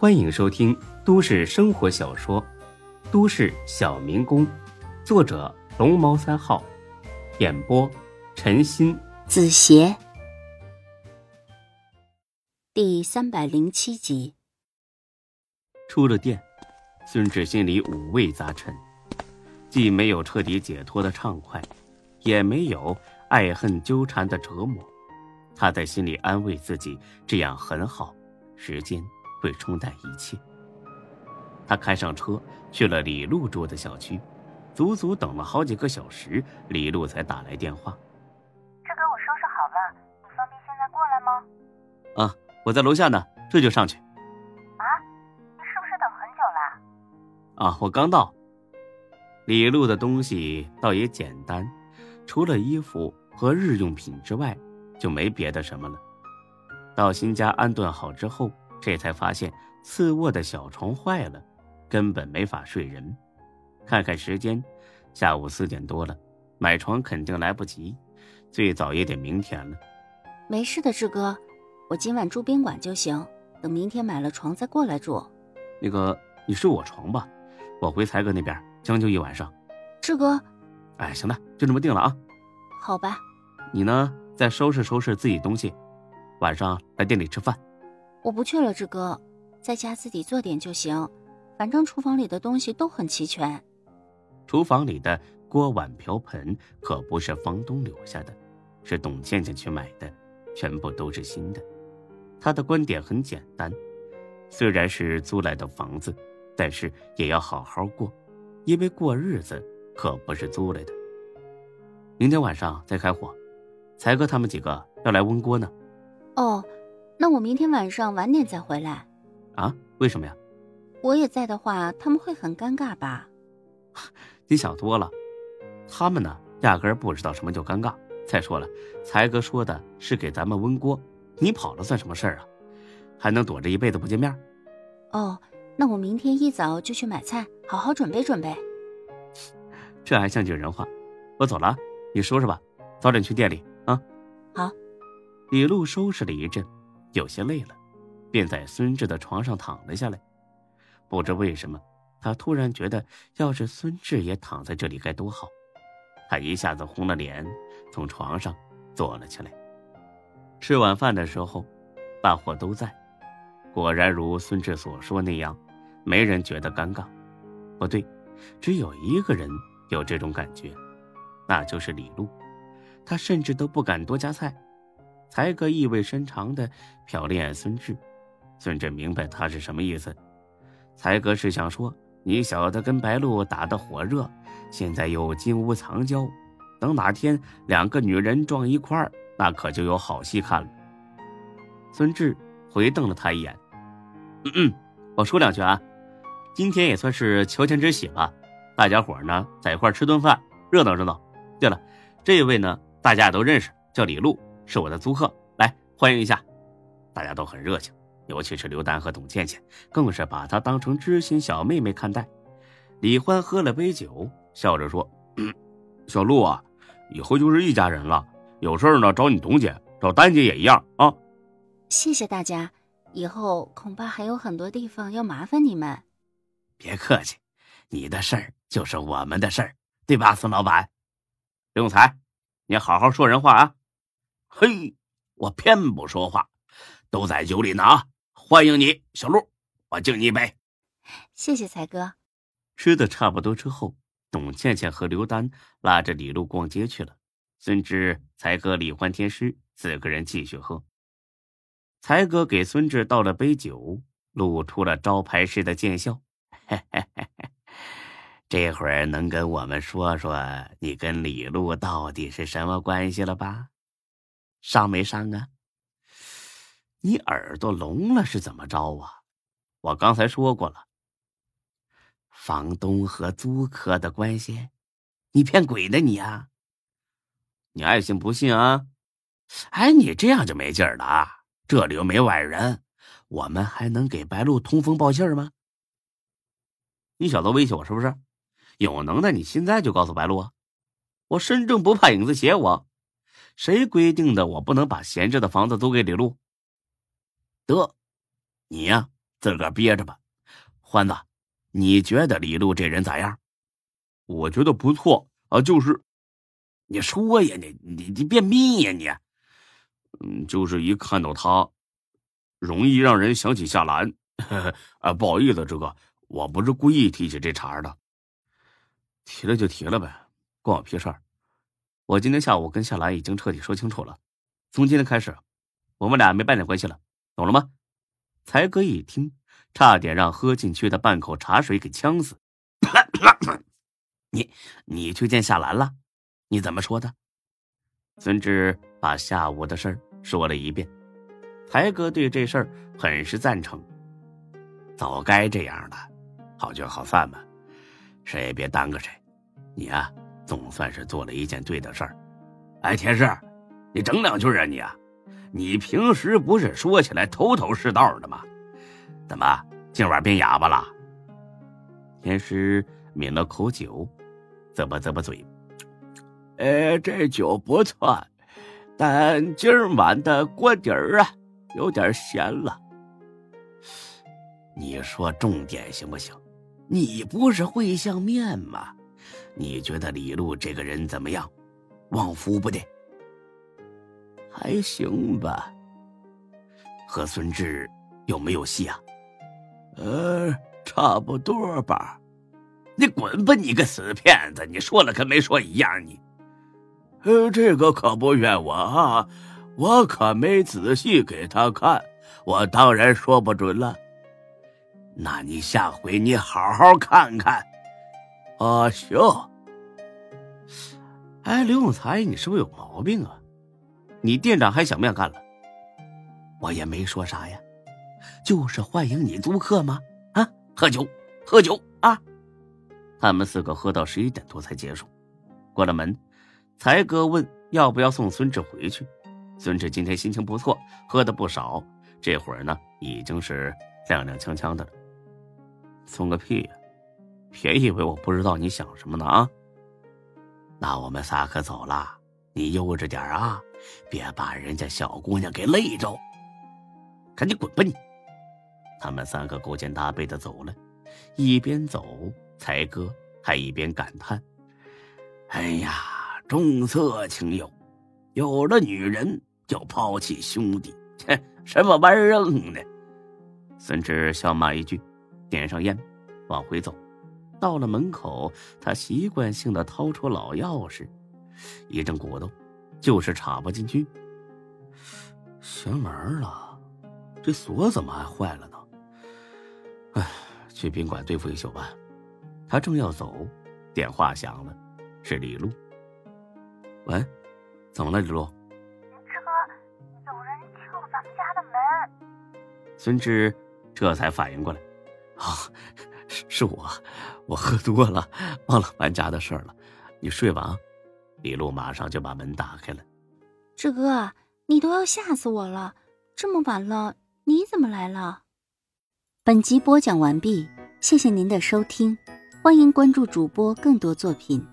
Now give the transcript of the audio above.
欢迎收听都市生活小说《都市小民工》，作者龙猫三号，演播陈鑫、子邪，第三百零七集。出了店，孙志心里五味杂陈，既没有彻底解脱的畅快，也没有爱恨纠缠的折磨。他在心里安慰自己：这样很好，时间。会冲淡一切。他开上车去了李璐住的小区，足足等了好几个小时，李璐才打来电话：“这给，我收拾好了，你方便现在过来吗？”“啊，我在楼下呢，这就上去。”“啊，你是不是等很久了？”“啊，我刚到。”李璐的东西倒也简单，除了衣服和日用品之外，就没别的什么了。到新家安顿好之后。这才发现次卧的小床坏了，根本没法睡人。看看时间，下午四点多了，买床肯定来不及，最早也得明天了。没事的，志哥，我今晚住宾馆就行，等明天买了床再过来住。那个，你睡我床吧，我回才哥那边将就一晚上。志哥，哎，行了，就这么定了啊。好吧。你呢，再收拾收拾自己东西，晚上来店里吃饭。我不去了，志哥，在家自己做点就行。反正厨房里的东西都很齐全。厨房里的锅碗瓢盆可不是房东留下的，是董倩倩去买的，全部都是新的。她的观点很简单：虽然是租来的房子，但是也要好好过，因为过日子可不是租来的。明天晚上再开火，才哥他们几个要来温锅呢。哦。那我明天晚上晚点再回来，啊？为什么呀？我也在的话，他们会很尴尬吧？你想多了，他们呢，压根儿不知道什么叫尴尬。再说了，才哥说的是给咱们温锅，你跑了算什么事儿啊？还能躲着一辈子不见面？哦，那我明天一早就去买菜，好好准备准备。这还像句人话。我走了，你收拾吧，早点去店里啊。好。李璐收拾了一阵。有些累了，便在孙志的床上躺了下来。不知为什么，他突然觉得，要是孙志也躺在这里该多好。他一下子红了脸，从床上坐了起来。吃晚饭的时候，大伙都在，果然如孙志所说那样，没人觉得尴尬。不对，只有一个人有这种感觉，那就是李璐。他甚至都不敢多夹菜。才哥意味深长的瞟了眼孙志，孙志明白他是什么意思。才哥是想说，你小子跟白露打得火热，现在又金屋藏娇，等哪天两个女人撞一块儿，那可就有好戏看了。孙志回瞪了他一眼，嗯嗯，我说两句啊，今天也算是乔迁之喜吧，大家伙呢在一块吃顿饭，热闹热闹。对了，这位呢大家也都认识，叫李璐。是我的租客，来欢迎一下，大家都很热情，尤其是刘丹和董倩倩，更是把她当成知心小妹妹看待。李欢喝了杯酒，笑着说：“ 小陆啊，以后就是一家人了，有事呢找你董姐，找丹姐也一样啊。”谢谢大家，以后恐怕还有很多地方要麻烦你们。别客气，你的事儿就是我们的事儿，对吧，孙老板？刘永才，你好好说人话啊。嘿，我偏不说话，都在酒里呢啊！欢迎你，小陆，我敬你一杯。谢谢才哥。吃的差不多之后，董倩倩和刘丹拉着李璐逛街去了。孙志、才哥、李欢、天师四个人继续喝。才哥给孙志倒了杯酒，露出了招牌式的贱笑：“嘿嘿嘿嘿，这会儿能跟我们说说你跟李璐到底是什么关系了吧？”伤没伤啊？你耳朵聋了是怎么着啊？我刚才说过了，房东和租客的关系，你骗鬼呢你啊！你爱信不信啊？哎，你这样就没劲儿了啊！这里又没外人，我们还能给白露通风报信吗？你小子威胁我是不是？有能耐你现在就告诉白露啊！我身正不怕影子斜，我。谁规定的？我不能把闲着的房子租给李璐。得，你呀，自个儿憋着吧。欢子，你觉得李璐这人咋样？我觉得不错啊，就是，你说呀，你你你便秘呀你。嗯，就是一看到他，容易让人想起夏兰。啊，不好意思，这个我不是故意提起这茬的。提了就提了呗，关我屁事儿。我今天下午跟夏兰已经彻底说清楚了，从今天开始，我们俩没半点关系了，懂了吗？才哥一听，差点让喝进去的半口茶水给呛死。你你去见夏兰了？你怎么说的？孙志把下午的事儿说了一遍。才哥对这事儿很是赞成，早该这样的，好聚好散嘛，谁也别耽搁谁。你呀。总算是做了一件对的事儿，哎，田氏，你整两句啊你啊！你平时不是说起来头头是道的吗？怎么今晚变哑巴了？田师抿了口酒，啧吧啧吧嘴，哎，这酒不错，但今晚的锅底儿啊有点咸了。你说重点行不行？你不是会相面吗？你觉得李璐这个人怎么样？旺夫不得？还行吧。和孙志有没有戏啊？呃，差不多吧。你滚吧，你个死骗子！你说了跟没说一样。你，呃，这个可不怨我啊，我可没仔细给他看，我当然说不准了。那你下回你好好看看。啊，行。哎，刘永才，你是不是有毛病啊？你店长还想不想干了？我也没说啥呀，就是欢迎你租客吗？啊，喝酒，喝酒啊！他们四个喝到十一点多才结束。关了门，才哥问要不要送孙志回去。孙志今天心情不错，喝的不少，这会儿呢已经是踉踉跄跄的了。送个屁呀！别以为我不知道你想什么呢啊！那我们仨可走了，你悠着点啊，别把人家小姑娘给累着。赶紧滚吧你！他们三个勾肩搭背的走了，一边走，才哥还一边感叹：“哎呀，重色轻友，有了女人就抛弃兄弟，切，什么玩意儿呢？”孙志笑骂一句，点上烟，往回走。到了门口，他习惯性的掏出老钥匙，一阵鼓动，就是插不进去。邪门了，这锁怎么还坏了呢？哎，去宾馆对付一宿吧。他正要走，电话响了，是李璐。喂，怎么了，李璐？志哥，有人敲咱们家的门。孙志这才反应过来，啊。是我，我喝多了，忘了搬家的事儿了。你睡吧。李璐马上就把门打开了。志哥，你都要吓死我了！这么晚了，你怎么来了？本集播讲完毕，谢谢您的收听，欢迎关注主播更多作品。